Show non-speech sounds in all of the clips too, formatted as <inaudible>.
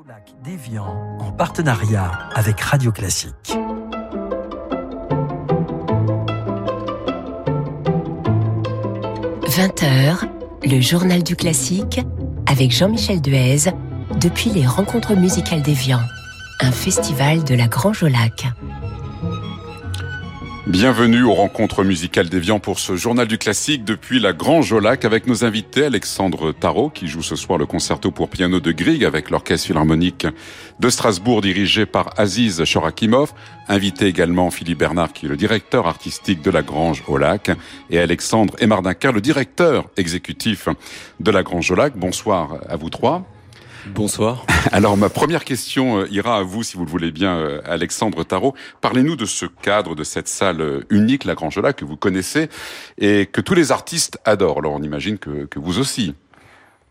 Lac d'Évian en partenariat avec Radio Classique. « 20h, le journal du classique avec Jean-Michel Duez depuis les rencontres musicales d'Évian, un festival de la Grange au Lac. Bienvenue aux rencontres musicales d'Evian pour ce journal du classique depuis la Grange au Lac avec nos invités Alexandre Tarot qui joue ce soir le concerto pour piano de Grieg avec l'orchestre philharmonique de Strasbourg dirigé par Aziz Chorakimov, invité également Philippe Bernard qui est le directeur artistique de la Grange au Lac et Alexandre Emardinker le directeur exécutif de la Grange au Lac. Bonsoir à vous trois. Bonsoir. <laughs> Alors ma première question euh, ira à vous, si vous le voulez bien, euh, Alexandre Tarot. Parlez-nous de ce cadre, de cette salle euh, unique, la Grange-là, que vous connaissez et que tous les artistes adorent. Alors on imagine que, que vous aussi.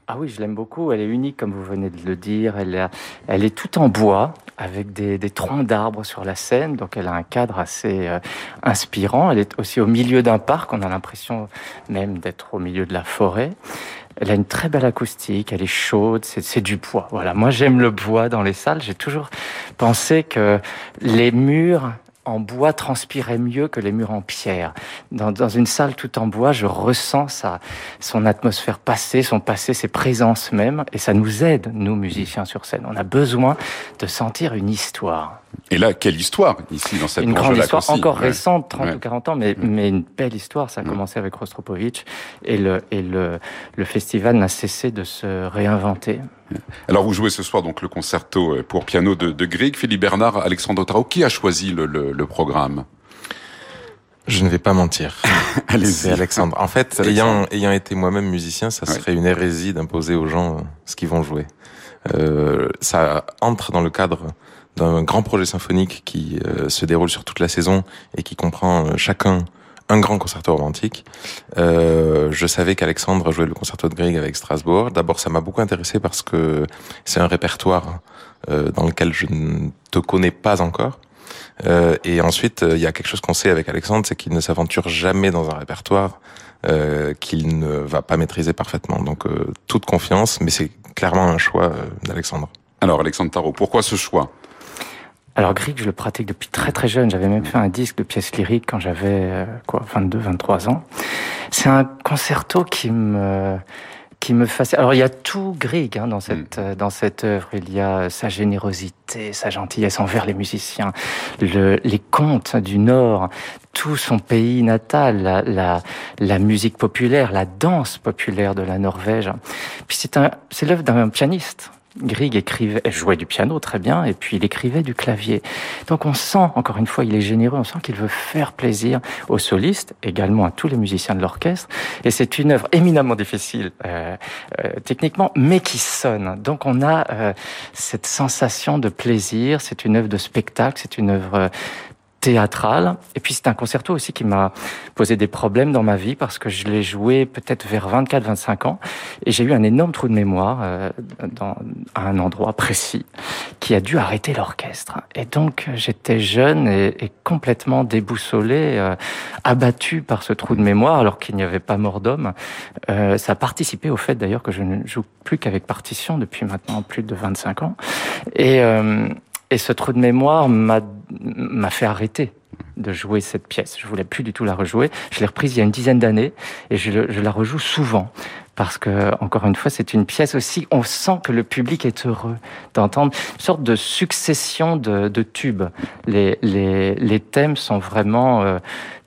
Ah oui, je l'aime beaucoup. Elle est unique, comme vous venez de le dire. Elle, elle est toute en bois, avec des, des troncs d'arbres sur la scène. Donc, elle a un cadre assez euh, inspirant. Elle est aussi au milieu d'un parc. On a l'impression même d'être au milieu de la forêt. Elle a une très belle acoustique, elle est chaude, c'est du bois. Voilà, moi j'aime le bois dans les salles. J'ai toujours pensé que les murs en bois transpiraient mieux que les murs en pierre. Dans, dans, une salle tout en bois, je ressens sa, son atmosphère passée, son passé, ses présences même, et ça nous aide, nous musiciens sur scène. On a besoin de sentir une histoire. Et là, quelle histoire ici dans cette Une grande histoire encore Ouais. récente, 30 Ouais. ou 40 ans, mais, mais une belle histoire. Ça a Ouais. commencé avec Rostropovitch et le, et le, le festival n'a cessé de se réinventer. Alors vous jouez ce soir donc le concerto euh, pour piano de, de Grieg, Philippe Bernard, Alexandre Tarot. Qui a choisi le, le, le programme? Je ne vais pas mentir. <laughs> C'est Alexandre. En fait, Alexandre. ayant, ayant été moi-même musicien, ça Ouais. serait une hérésie d'imposer aux gens euh, ce qu'ils vont jouer. Euh, ça entre dans le cadre d'un grand projet symphonique qui euh, se déroule sur toute la saison et qui comprend euh, chacun un grand concerto romantique. Euh, je savais qu'Alexandre jouait le concerto de Grieg avec Strasbourg. D'abord, ça m'a beaucoup intéressé parce que c'est un répertoire euh, dans lequel je ne te connais pas encore. Euh, et ensuite, euh, il y a quelque chose qu'on sait avec Alexandre, c'est qu'il ne s'aventure jamais dans un répertoire euh, qu'il ne va pas maîtriser parfaitement. Donc, euh, toute confiance, mais c'est clairement un choix d'Alexandre. Alors Alexandre Tarot, pourquoi ce choix? Alors Grieg, je le pratique depuis très très jeune. J'avais même fait un disque de pièces lyriques quand j'avais euh, quoi 22, 23 ans. C'est un concerto qui me qui me fascine. Alors il y a tout Grieg hein, dans cette euh, dans cette œuvre. Il y a euh, sa générosité, sa gentillesse envers les musiciens, le, les contes du Nord, tout son pays natal, la, la, la musique populaire, la danse populaire de la Norvège. Puis c'est un c'est l'œuvre d'un pianiste. Grieg écrivait, jouait du piano très bien, et puis il écrivait du clavier. Donc on sent, encore une fois, il est généreux, on sent qu'il veut faire plaisir aux solistes, également à tous les musiciens de l'orchestre. Et c'est une œuvre éminemment difficile euh, euh, techniquement, mais qui sonne. Donc on a euh, cette sensation de plaisir, c'est une œuvre de spectacle, c'est une œuvre théâtrale. Et puis c'est un concerto aussi qui m'a posé des problèmes dans ma vie parce que je l'ai joué peut-être vers 24-25 ans et j'ai eu un énorme trou de mémoire euh, dans, un endroit précis qui a dû arrêter l'orchestre. Et donc j'étais jeune et, et complètement déboussolé, euh, abattu par ce trou de mémoire alors qu'il n'y avait pas mort d'homme. Euh, ça a participé au fait d'ailleurs que je ne joue plus qu'avec partition depuis maintenant plus de 25 ans. Et, euh, et ce trou de mémoire m'a m'a fait arrêter de jouer cette pièce. Je voulais plus du tout la rejouer. Je l'ai reprise il y a une dizaine d'années et je, la rejoue souvent parce que encore une fois, c'est une pièce aussi. On sent que le public est heureux d'entendre une sorte de succession de, de tubes. Les, les, les thèmes sont vraiment. euh,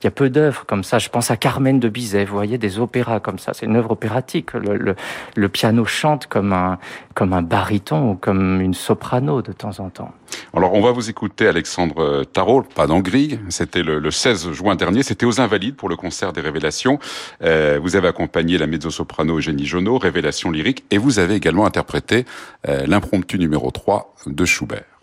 il y a peu d'œuvres comme ça. Je pense à Carmen de Bizet. Vous voyez des opéras comme ça. C'est une œuvre opératique. Le, piano chante comme un comme un baryton ou comme une soprano de temps en temps. Alors on va vous écouter Alexandre Tarot, pas dans c'était le, le 16 juin dernier, c'était aux Invalides pour le concert des Révélations. Euh, vous avez accompagné la mezzo-soprano Eugénie Jonot, Révélations lyriques, et vous avez également interprété euh, l'impromptu numéro 3 de Schubert.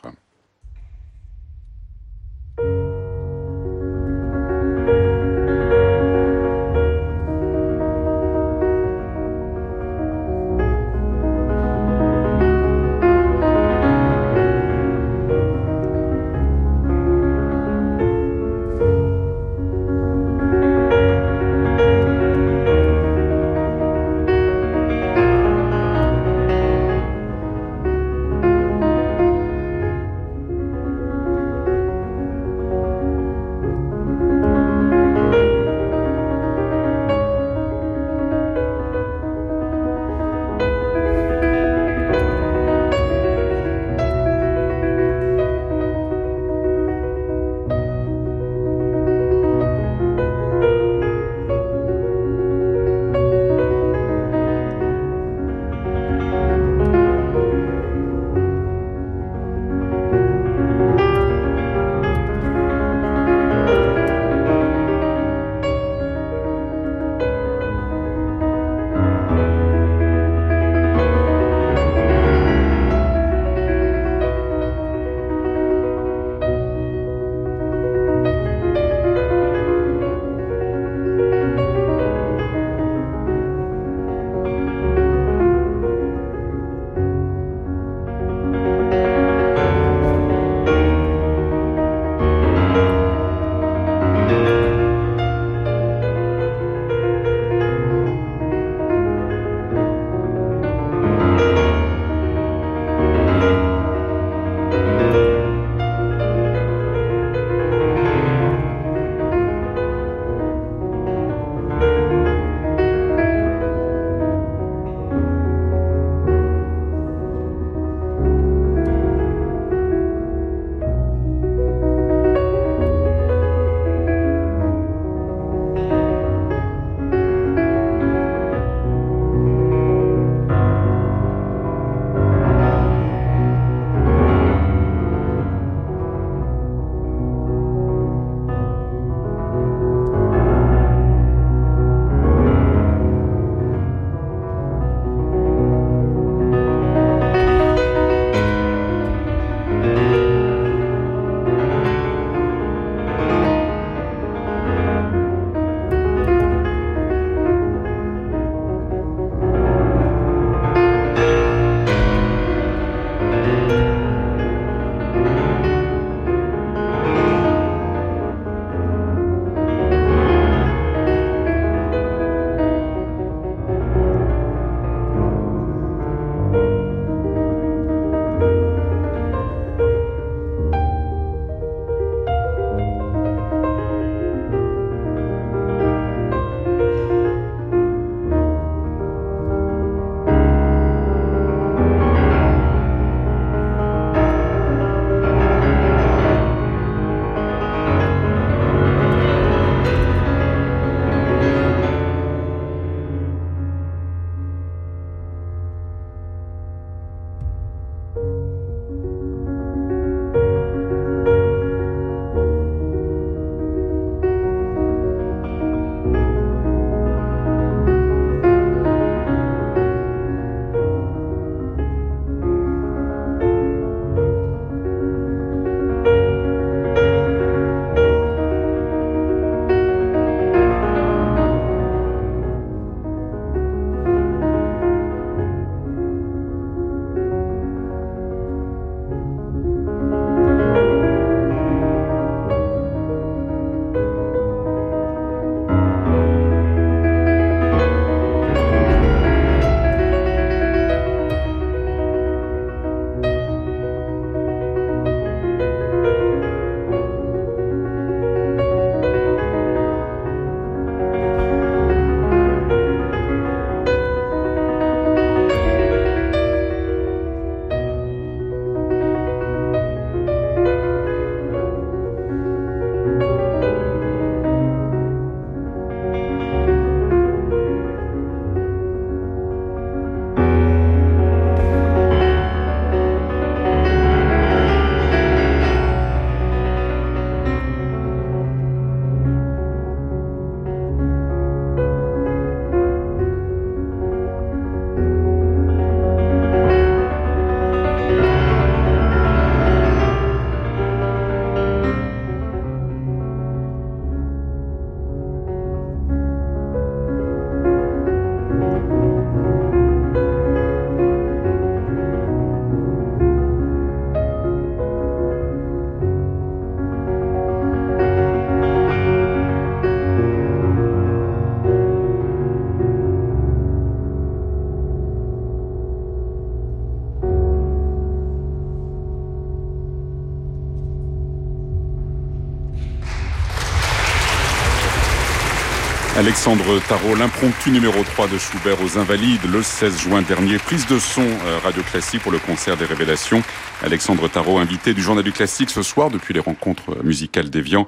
Alexandre Tarot, l'impromptu numéro 3 de Schubert aux Invalides, le 16 juin dernier. Prise de son euh, Radio Classique pour le concert des Révélations. Alexandre Tarot, invité du Journal du Classique ce soir depuis les rencontres musicales d'Evian.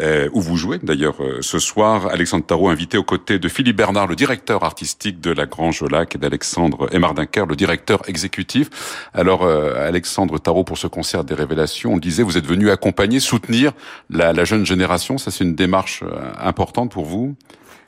Euh, où vous jouez d'ailleurs euh, ce soir. Alexandre Tarot invité aux côtés de Philippe Bernard, le directeur artistique de la Grange Lac, et d'Alexandre Emardinker, le directeur exécutif. Alors euh, Alexandre Tarot, pour ce concert des révélations, on disait, vous êtes venu accompagner, soutenir la, la jeune génération. Ça, c'est une démarche importante pour vous?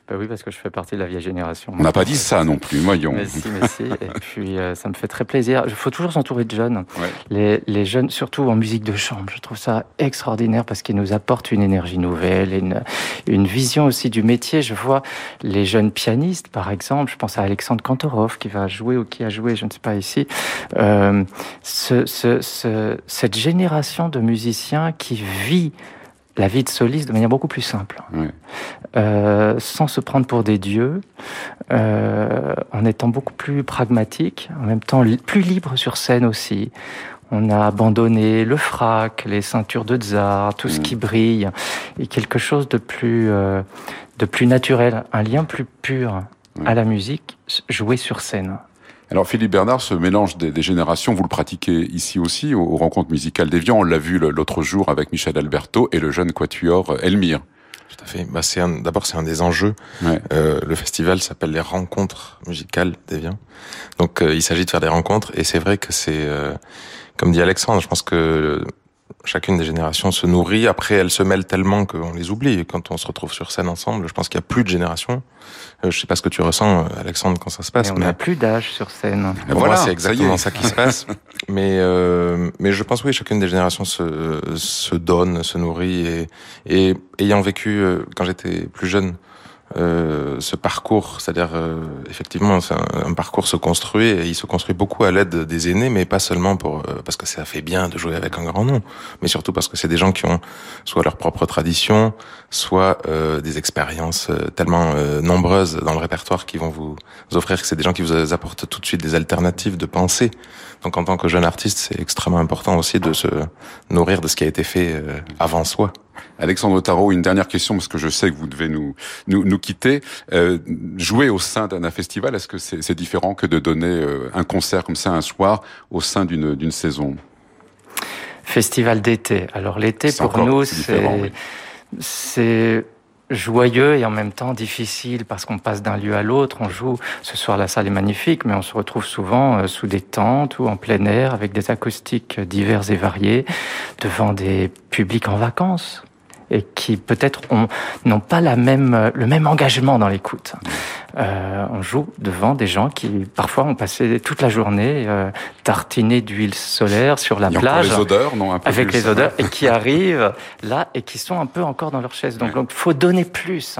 Bah oui, parce que je fais partie de la vieille génération. On n'a pas dit ça non plus, voyons. Mais si, mais si. Et <laughs> puis, euh, ça me fait très plaisir. Il faut toujours s'entourer de jeunes. Les, les, jeunes, surtout en musique de chambre, je trouve ça extraordinaire parce qu'ils nous apportent une énergie nouvelle, une, une vision aussi du métier. Je vois les jeunes pianistes, par exemple. Je pense à Alexandre Kantorov qui va jouer ou qui a joué, je ne sais pas ici. Euh, ce, ce, ce, cette génération de musiciens qui vit la vie de soliste de manière beaucoup plus simple, euh, sans se prendre pour des dieux, euh, en étant beaucoup plus pragmatique, en même temps plus libre sur scène aussi. On a abandonné le frac, les ceintures de tsar, tout ce mm. qui brille, et quelque chose de plus, euh, de plus naturel, un lien plus pur à la musique, joué sur scène. Alors Philippe Bernard, ce mélange des, générations, vous le pratiquez ici aussi, aux, rencontres musicales d'Evian. On l'a vu l'autre jour avec Michel Alberto et le jeune quatuor euh, Elmire. Tout à fait. Bah, c'est d'abord c'est un des enjeux. Euh, le festival s'appelle les rencontres musicales d'Evian. Donc euh, il s'agit de faire des rencontres et c'est vrai que c'est comme dit Alexandre, je pense que chacune des générations se nourrit. Après, elles se mêlent tellement qu'on les oublie. quand on se retrouve sur scène ensemble, je pense qu'il y a plus de générations. Euh, je sais pas ce que tu ressens, euh, Alexandre, quand ça se passe. Mais on n'a plus d'âge sur scène. voilà, c'est exactement ça, qui se passe. <laughs> Mais euh, mais je pense oui, chacune des générations se se donne, se nourrit et et ayant vécu quand j'étais plus jeune euh, ce parcours, c'est-à-dire euh, effectivement un, un, parcours se construit et il se construit beaucoup à l'aide des aînés, mais pas seulement pour euh, parce que ça fait bien de jouer avec un grand nom, mais surtout parce que c'est des gens qui ont soit leur propre tradition, soit des expériences tellement nombreuses dans le répertoire qui vont vous offrir que c'est des gens qui vous apportent tout de suite des alternatives de pensée. Donc en tant que jeune artiste, c'est extrêmement important aussi de se nourrir de ce qui a été fait avant soi. Alexandre Tarot, une dernière question parce que je sais que vous devez nous nous, nous quitter. Euh, jouer au sein d'un festival, est-ce que c'est différent que de donner euh, un concert comme ça un soir au sein d'une d'une saison? Festival d'été. Alors l'été pour nous c'est c'est joyeux et en même temps difficile parce qu'on passe d'un lieu à l'autre. On joue, ce soir la salle est magnifique, mais on se retrouve souvent euh, sous des tentes ou en plein air avec des acoustiques divers et variés devant des publics en vacances et qui peut-être n'ont pas la même, le même engagement dans l'écoute. Euh, on joue devant des gens qui parfois ont passé toute la journée euh, tartinés d'huile solaire sur la plage, les odeurs, non, un peu avec les odeurs, et qui arrivent là et qui sont un peu encore dans leur chaise. Donc, il faut donner plus.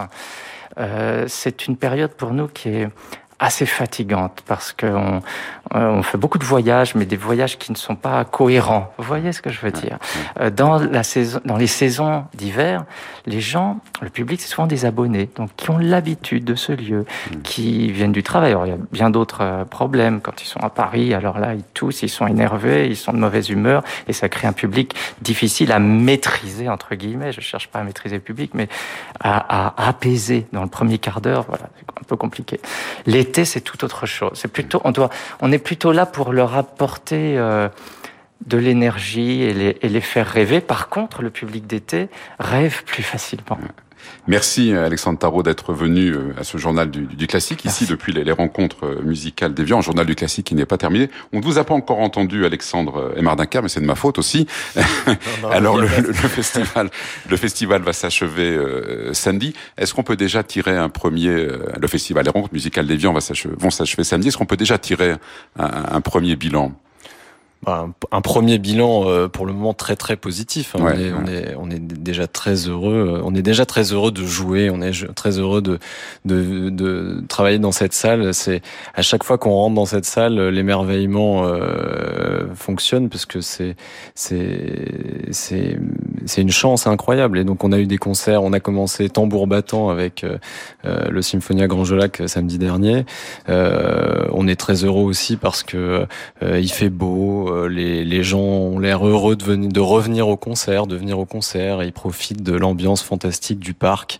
Euh, c'est une période pour nous qui est assez fatigante parce qu'on euh, on fait beaucoup de voyages, mais des voyages qui ne sont pas cohérents. Vous voyez ce que je veux dire? Euh, Dans la saison, dans les saisons d'hiver, les gens, le public, c'est souvent des abonnés, donc qui ont l'habitude de ce lieu, mm. qui viennent du travail. Alors il y a bien d'autres euh, problèmes quand ils sont à Paris. Alors là, ils toussent, ils sont énervés, ils sont de mauvaise humeur, et ça crée un public difficile à maîtriser entre guillemets. Je cherche pas à maîtriser le public, mais à, à apaiser dans le premier quart d'heure. Voilà, c'est un peu compliqué. L'été, c'est tout autre chose. C'est plutôt, on doit, on est plutôt là pour leur apporter euh, de l'énergie et les, et les faire rêver. Par contre, le public d'été rêve plus facilement. Merci Alexandre Tarot d'être venu euh, à ce journal du, du classique, ici depuis les, rencontres euh, musicales d'Evian, un journal du classique qui n'est pas terminé. On ne vous a pas encore entendu Alexandre Emardinker, mais c'est de ma faute aussi. <laughs> Alors le, festival, <laughs> le festival va s'achever euh, samedi. Est-ce qu'on peut déjà tirer un premier, le festival, les rencontres musicales d'Evian vont s'achever samedi. Est-ce qu'on peut déjà tirer un premier bilan? Bah, un, premier bilan euh, pour le moment très très positif. Hein. on, est, on, est, on est déjà très heureux. Euh, on est déjà très heureux de jouer. On est très heureux de de, de travailler dans cette salle. C'est à chaque fois qu'on rentre dans cette salle, l'émerveillement euh, fonctionne parce que c'est c'est c'est c'est une chance incroyable. Et donc on a eu des concerts, on a commencé tambour battant avec le Symphonia Grand Jolac samedi dernier. on est très heureux aussi parce que il fait beau, les, les gens ont l'air heureux de, venir, de revenir au concert, de venir au concert, ils profitent de l'ambiance fantastique du parc.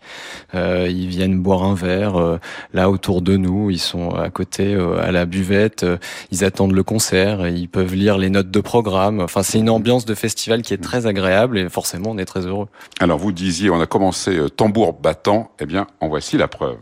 ils viennent boire un verre là autour de nous, ils sont à côté à la buvette, ils attendent le concert, ils peuvent lire les notes de programme. Enfin, c'est une ambiance de festival qui est très agréable et forcément, on est très heureux. Alors, vous disiez, on a commencé euh, tambour battant. Eh bien, en voici la preuve.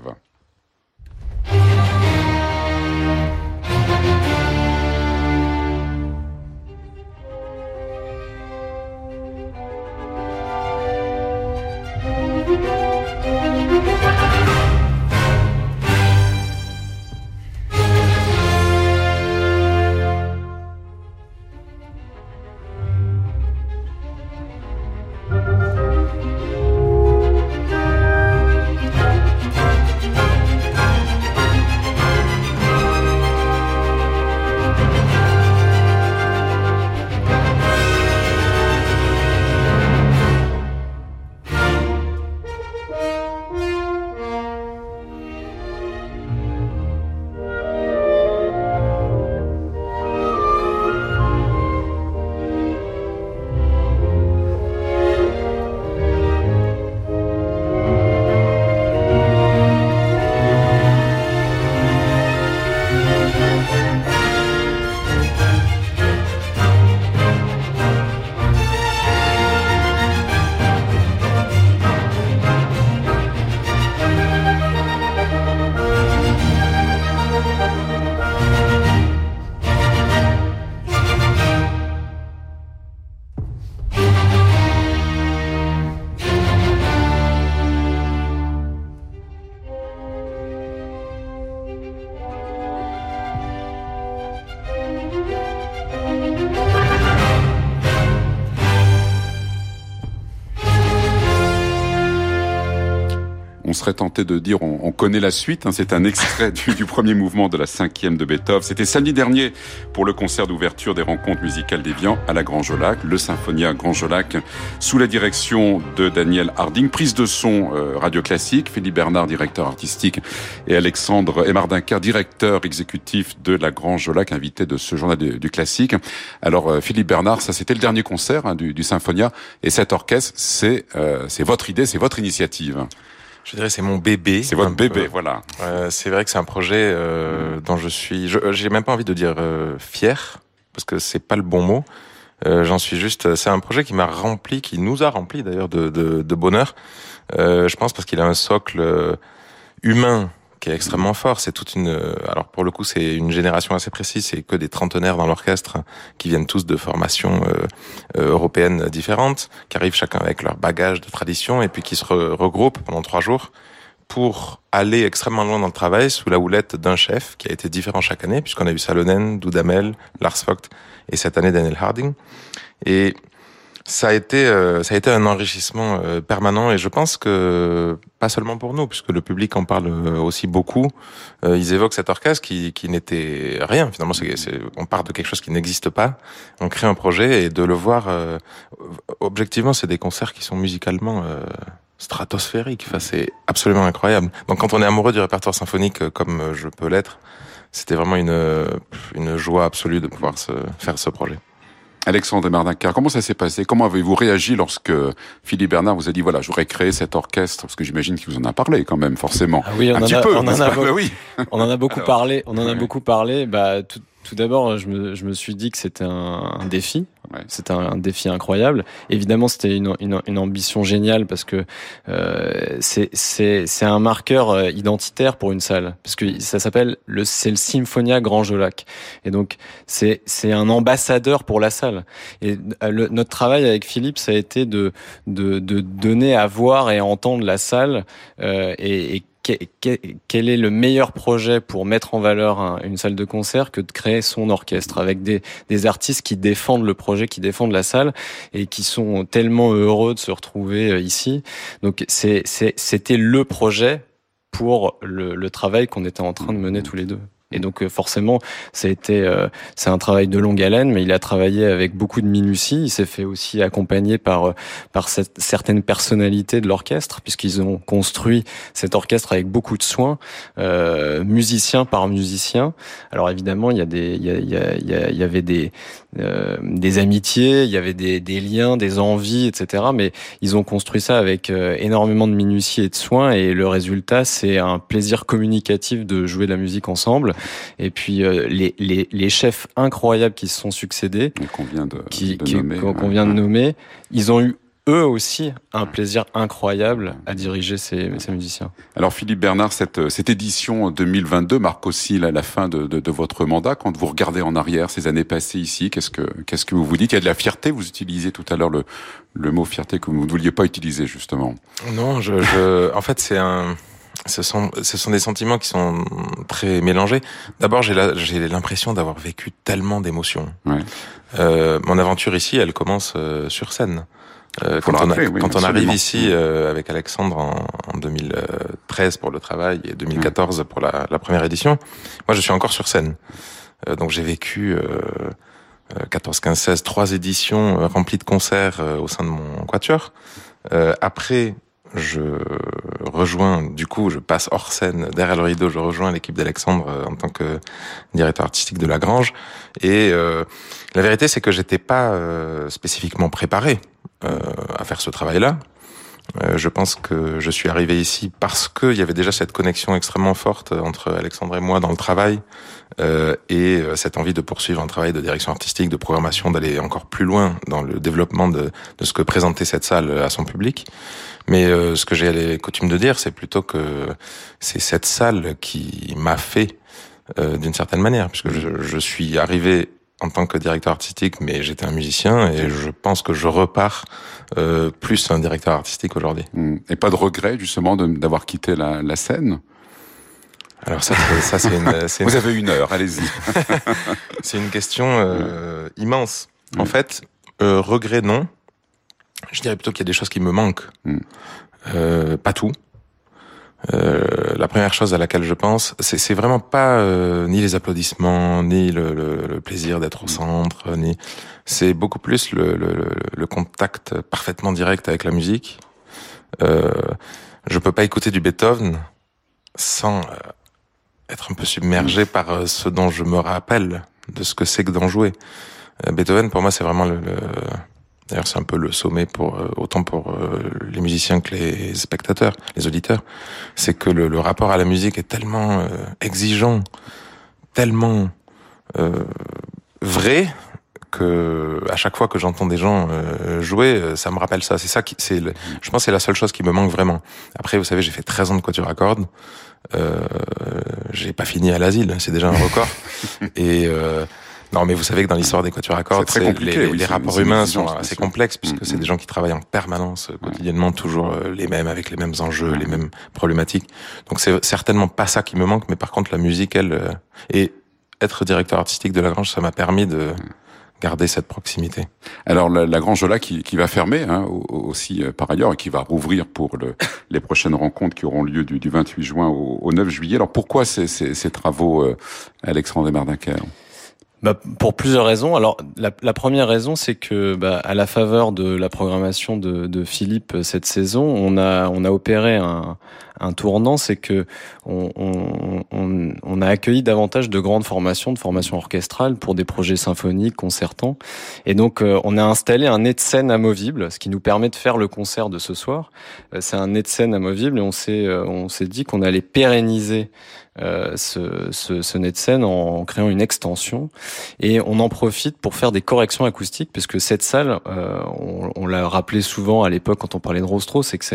Serait tenté de dire on, connaît la suite. Hein. c'est un extrait du, premier mouvement de la cinquième de Beethoven. C'était samedi dernier pour le concert d'ouverture des rencontres musicales d'Evian à la Grand Jolac, le Symphonia Grand Jolac, sous la direction de Daniel Harding. Prise de son euh, radio classique, Philippe Bernard, directeur artistique, et Alexandre Emardinker, directeur exécutif de la Grand Jolac, invité de ce journal du, classique. Alors euh, Philippe Bernard, ça c'était le dernier concert hein, du, du, Symphonia, et cet orchestre, c'est euh, c'est votre idée, c'est votre initiative. Je dirais c'est mon bébé. C'est votre bébé, voilà. Euh, c'est vrai que c'est un projet euh, dont je suis. J'ai même pas envie de dire euh, fier parce que c'est pas le bon mot. Euh, J'en suis juste. C'est un projet qui m'a rempli, qui nous a rempli d'ailleurs de, de, de, bonheur. Euh, je pense parce qu'il a un socle euh, humain qui est extrêmement fort. C'est toute une. Alors pour le coup, c'est une génération assez précise. C'est que des trentenaires dans l'orchestre qui viennent tous de formations euh, euh, européennes différentes, qui arrivent chacun avec leur bagage de tradition et puis qui se regroupent pendant trois jours pour aller extrêmement loin dans le travail sous la houlette d'un chef qui a été différent chaque année, puisqu'on a eu Salonen, Dudamel, Lars Vogt et cette année Daniel Harding. Et ça a été euh, ça a été un enrichissement euh, permanent et je pense que pas seulement pour nous puisque le public en parle euh, aussi beaucoup. Ils évoquent cet orchestre qui qui n'était rien. Finalement c'est, on part de quelque chose qui n'existe pas. On crée un projet et de le voir objectivement c'est des concerts qui sont musicalement stratosphériques. Enfin c'est absolument incroyable. Donc quand on est amoureux du répertoire symphonique comme je peux l'être c'était vraiment une une joie absolue de pouvoir se, faire ce projet Alexandre Mardincar, comment ça s'est passé? Comment avez-vous réagi lorsque Philippe Bernard vous a dit voilà, j'aurais créé cet orchestre? Parce que j'imagine qu'il vous en a parlé quand même, forcément. Ah oui, on, en, a, peu, on en a, <laughs> oui. on en a beaucoup parlé. On en a beaucoup parlé. Bah, tout, tout d'abord, je me, je me, suis dit que c'était un, un, défi. Ouais. C'était un, un, défi incroyable. Évidemment, c'était une, une, une, ambition géniale parce que euh, c'est un marqueur euh, identitaire pour une salle. Parce que ça s'appelle le c'est le Symphonia Grand Jolac. Et donc c'est c'est un ambassadeur pour la salle. Et euh, le, notre travail avec Philippe, ça a été de de, de donner à voir et à entendre la salle euh, et, et quel est le meilleur projet pour mettre en valeur une salle de concert que de créer son orchestre avec des, artistes qui défendent le projet, qui défendent la salle et qui sont tellement heureux de se retrouver euh, ici. Donc c'était le projet pour le travail qu'on était en train de mener tous les deux. Et donc euh, forcément, ça a été, euh, c'est un travail de longue haleine, mais il a travaillé avec beaucoup de minutie. Il s'est fait aussi accompagner par euh, par cette, certaines personnalités de l'orchestre, puisqu'ils ont construit cet orchestre avec beaucoup de soins, euh, musicien par musicien. Alors évidemment, il y a des, il y, a, il y, a, il y avait des euh, des amitiés, il y avait des, des, liens, des envies, etc. Mais ils ont construit ça avec énormément de minutie et de soins, et le résultat, c'est un plaisir communicatif de jouer de la musique ensemble. Et puis euh, les, les, les, chefs incroyables qui se sont succédés, qu'on vient de, qui, de nommer, qu'on vient de nommer, ils ont eu eux aussi un plaisir incroyable à diriger ces, ces musiciens. Alors Philippe Bernard, cette, cette édition 2022 marque aussi la, la fin de, de, de, votre mandat. Quand vous regardez en arrière ces années passées ici, qu'est-ce que qu'est-ce que vous vous dites? Il y a de la fierté. Vous utilisez tout à l'heure le, le mot fierté que vous ne vouliez pas utiliser justement. Non, je, je en fait c'est un ce sont, ce sont des sentiments qui sont très mélangés. D'abord, j'ai l'impression d'avoir vécu tellement d'émotions. Ouais. Euh, mon aventure ici, elle commence euh, sur scène. Euh, quand on, a, rappeler, oui, quand on arrive ici euh, avec Alexandre en, en 2013 pour le travail et 2014 pour la, la, première édition, moi je suis encore sur scène. Euh, donc j'ai vécu 14, 15, 16, trois éditions euh, remplies de concerts euh, au sein de mon quatuor. Euh, après, je rejoins, du coup, je passe hors scène, derrière le rideau, je rejoins l'équipe d'Alexandre euh, en tant que directeur artistique de La Grange. Et euh, la vérité, c'est que j'étais pas euh, spécifiquement préparé euh, à faire ce travail-là. Euh, je pense que je suis arrivé ici parce qu'il y avait déjà cette connexion extrêmement forte entre Alexandre et moi dans le travail euh, et cette envie de poursuivre un travail de direction artistique, de programmation, d'aller encore plus loin dans le développement de, de, ce que présentait cette salle à son public. Mais euh, ce que j'ai coutume de dire, c'est plutôt que c'est cette salle qui m'a fait euh, d'une certaine manière, puisque je, je suis arrivé en tant que directeur artistique, mais j'étais un musicien et je pense que je repars euh, plus un directeur artistique aujourd'hui. Mm. Et pas de regret justement d'avoir quitté la, la, scène? Alors ça, ça c'est une, une, Vous avez une heure, allez-y. <laughs> c'est une question euh, immense. Mm. En fait, euh, regret non. Je dirais plutôt qu'il y a des choses qui me manquent. Mm. pas tout. Euh, la première chose à laquelle je pense, c'est vraiment pas euh, ni les applaudissements, ni le, le, le plaisir d'être au centre, ni c'est beaucoup plus le, le, contact parfaitement direct avec la musique. Euh, je peux pas écouter du Beethoven sans euh, être un peu submergé par euh, ce dont je me rappelle de ce que c'est que d'en jouer. Beethoven, pour moi, c'est vraiment le, D'ailleurs, c'est un peu le sommet pour euh, autant pour euh, les musiciens que les spectateurs, les auditeurs. C'est que le, le, rapport à la musique est tellement euh, exigeant, tellement vrai que à chaque fois que j'entends des gens jouer, ça me rappelle ça. C'est ça qui, c'est, je pense, c'est la seule chose qui me manque vraiment. Après, vous savez, j'ai fait 13 ans de quatuor à cordes. j'ai pas fini à l'asile, c'est déjà un record. <laughs> Et non, mais vous savez que dans l'histoire des quatuors à cordes, les, oui, les rapports humains sont assez complexes puisque mmh. c'est des gens qui travaillent en permanence, quotidiennement, toujours les mêmes, avec les mêmes enjeux, les mêmes problématiques. Donc c'est certainement pas ça qui me manque, mais par contre la musique, elle, et être directeur artistique de La Grange, ça m'a permis de garder cette proximité. Alors la, la Grange là qui, qui va fermer hein, aussi euh, par ailleurs et qui va rouvrir pour le, <laughs> les prochaines rencontres qui auront lieu du, du 28 juin au, au, 9 juillet. Alors pourquoi ces, ces, ces travaux, euh, Alexandre Mardinker bah, pour plusieurs raisons. Alors la, première raison, c'est que bah, à la faveur de la programmation de, Philippe cette saison, on a opéré un, un tournant, c'est que on, on, on, a accueilli davantage de grandes formations, de formations orchestrales pour des projets symphoniques, concertants, et donc euh, on a installé un nez de scène amovible, ce qui nous permet de faire le concert de ce soir. Euh, c'est un nez de scène amovible et on s'est euh, on s'est dit qu'on allait pérenniser euh, ce, ce, ce, de scène en créant une extension et on en profite pour faire des corrections acoustiques puisque cette salle, on, on l'a rappelé souvent à l'époque quand on parlait de Rostro, c'est que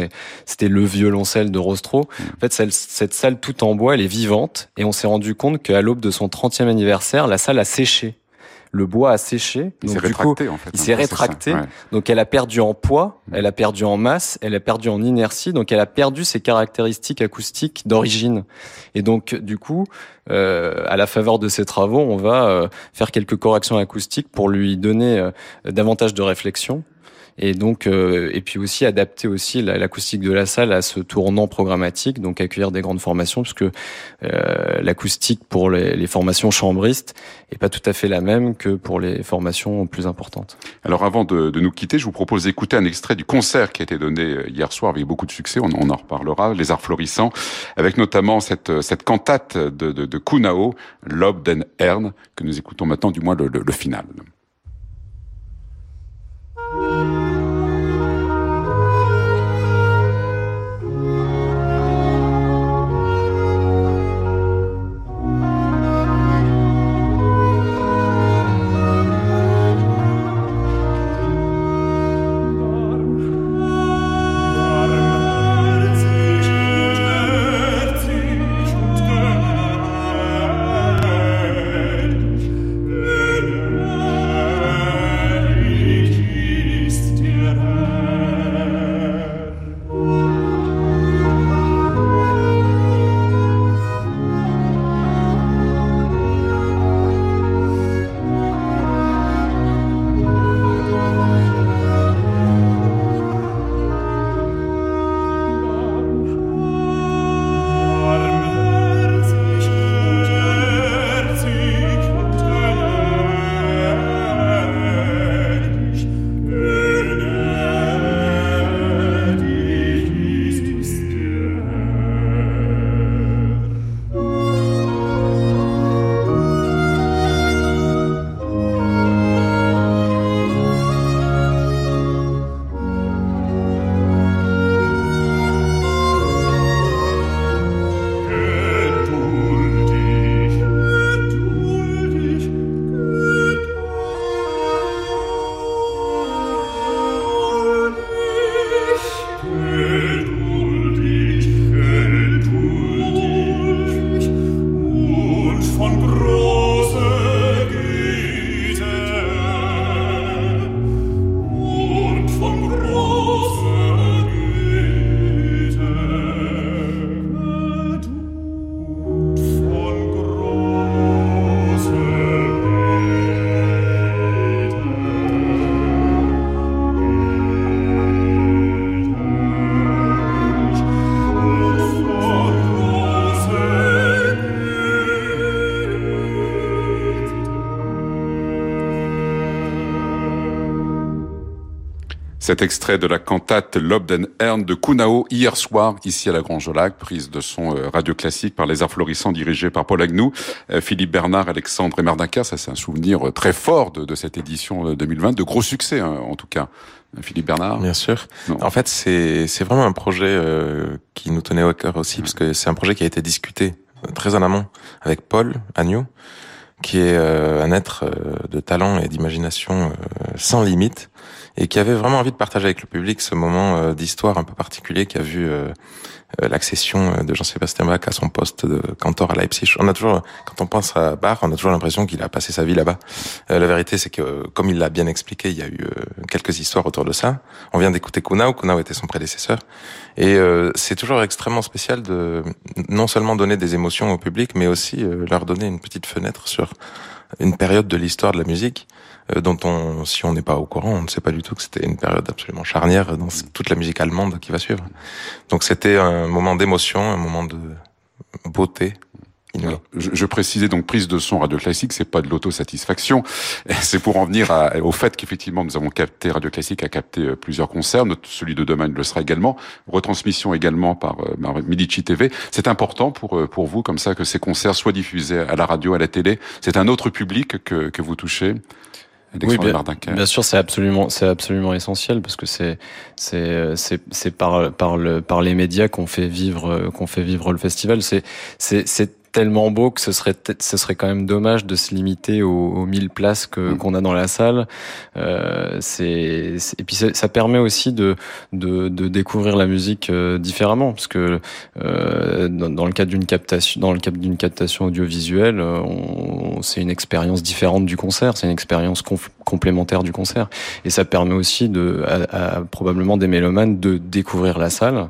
c'était le violoncelle de Rostro. En fait, cette, cette salle tout en bois, elle est vivante et on s'est rendu compte qu'à l'aube de son 30e anniversaire, la salle a séché le bois a séché. Il s'est rétracté en fait. Il s'est rétracté. Ouais. Donc elle a perdu en poids, elle a perdu en masse, elle a perdu en inertie. Donc elle a perdu ses caractéristiques acoustiques d'origine. Et donc du coup, euh, à la faveur de ces travaux, on va euh, faire quelques corrections acoustiques pour lui donner euh, davantage de réflexion et donc et puis aussi adapter aussi l'acoustique de la salle à ce tournant programmatique, donc accueillir des grandes formations, puisque l'acoustique pour les, les, formations chambristes est pas tout à fait la même que pour les formations plus importantes. Alors avant de, de nous quitter, je vous propose d'écouter un extrait du concert qui a été donné hier soir avec beaucoup de succès. On, on en reparlera. Les arts florissants, avec notamment cette cette cantate de, de, de Kunao, Lob den que nous écoutons maintenant, du moins le, le, le final. Cet extrait de la cantate Lobden Ern de Kunao hier soir ici à la Grange Lac, prise de son euh, radio classique par les arts florissants dirigés par Paul Agnou, euh, Philippe Bernard, Alexandre et Merdinka. Ça c'est un souvenir euh, très fort de, de cette édition 2020, de gros succès hein, en tout cas. Philippe Bernard? Bien sûr. Non. En fait, c'est c'est vraiment un projet euh, qui nous tenait au cœur aussi, parce que c'est un projet qui a été discuté très en amont avec Paul Agnew, qui est euh, un être de talent et d'imagination sans limite et qui avait vraiment envie de partager avec le public ce moment euh, d'histoire un peu particulier qui a vu euh, euh, l'accession de Jean-Sébastien Bach à son poste de cantor à Leipzig. On a toujours, quand on pense à Bach, on a toujours l'impression qu'il a passé sa vie là-bas. la vérité, c'est que, comme il l'a bien expliqué, il y a eu quelques histoires autour de ça. On vient d'écouter Kunao, Kunao était son prédécesseur, et c'est toujours extrêmement spécial de non seulement donner des émotions au public, mais aussi leur donner une petite fenêtre sur une période de l'histoire de la musique euh, dont on, si on n'est pas au courant, on ne sait pas du tout que c'était une période absolument charnière dans toute la musique allemande qui va suivre. Donc c'était un moment d'émotion, un moment de beauté. je, je, précisais donc prise de son radio classique, c'est pas de l'autosatisfaction, <laughs> c'est pour en venir à, au fait qu'effectivement nous avons capté radio classique a capté euh, plusieurs concerts, notre, celui de demain le sera également, retransmission également par, euh, par Medici TV. C'est important pour pour vous comme ça que ces concerts soient diffusés à la radio, à la télé. C'est un autre public que que vous touchez? Oui, bien, bien, sûr, c'est absolument, c'est absolument essentiel parce que c'est, c'est, c'est, c'est par, par le, par les médias qu'on fait vivre, qu'on fait vivre le festival. C'est, c'est, c'est tellement beau que ce serait ce serait quand même dommage de se limiter aux, aux 1000 places que mm. qu'on a dans la salle. Euh, c'est et puis ça permet aussi de, de, de découvrir la musique euh, différemment parce que euh, dans, dans, le cadre d'une captation dans le cadre d'une captation audiovisuelle, euh, c'est une expérience différente du concert, c'est une expérience complémentaire du concert et ça permet aussi de à, à, probablement des mélomanes de découvrir la salle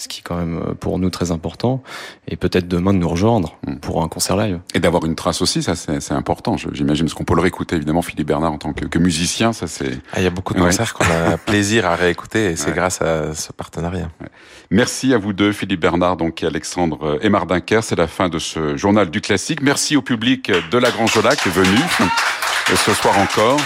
ce qui est quand même euh, pour nous très important, et peut-être demain de nous rejoindre mm. pour un concert live. Et d'avoir une trace aussi, ça c'est important, j'imagine, parce qu'on peut le réécouter évidemment, Philippe Bernard en tant que, que musicien, ça c'est... Ah, il y a beaucoup de concerts qu'on a <laughs> plaisir à réécouter, et c'est grâce à ce partenariat. Merci à vous deux, Philippe Bernard donc, et Alexandre Emardinker, c'est la fin de ce journal du classique. Merci au public de la Grand Jola qui est venu ce soir encore.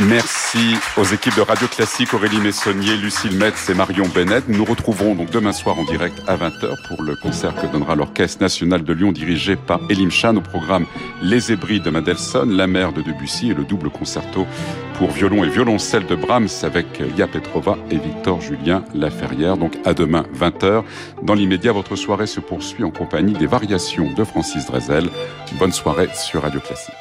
Merci aux équipes de Radio Classique, Aurélie Messonnier, Lucille Metz et Marion Bennett. Nous retrouverons donc demain soir en direct à 20h pour le concert que donnera l'Orchestre National de Lyon dirigé par Elim Chan au programme Les Hébrides de Mendelssohn, La Mer de Debussy et le double concerto pour violon et violoncelle de Brahms avec Lia Petrova et Victor Julien Laferrière. Donc à demain 20h. Dans l'immédiat, votre soirée se poursuit en compagnie des variations de Francis Drezel. Bonne soirée sur Radio Classique.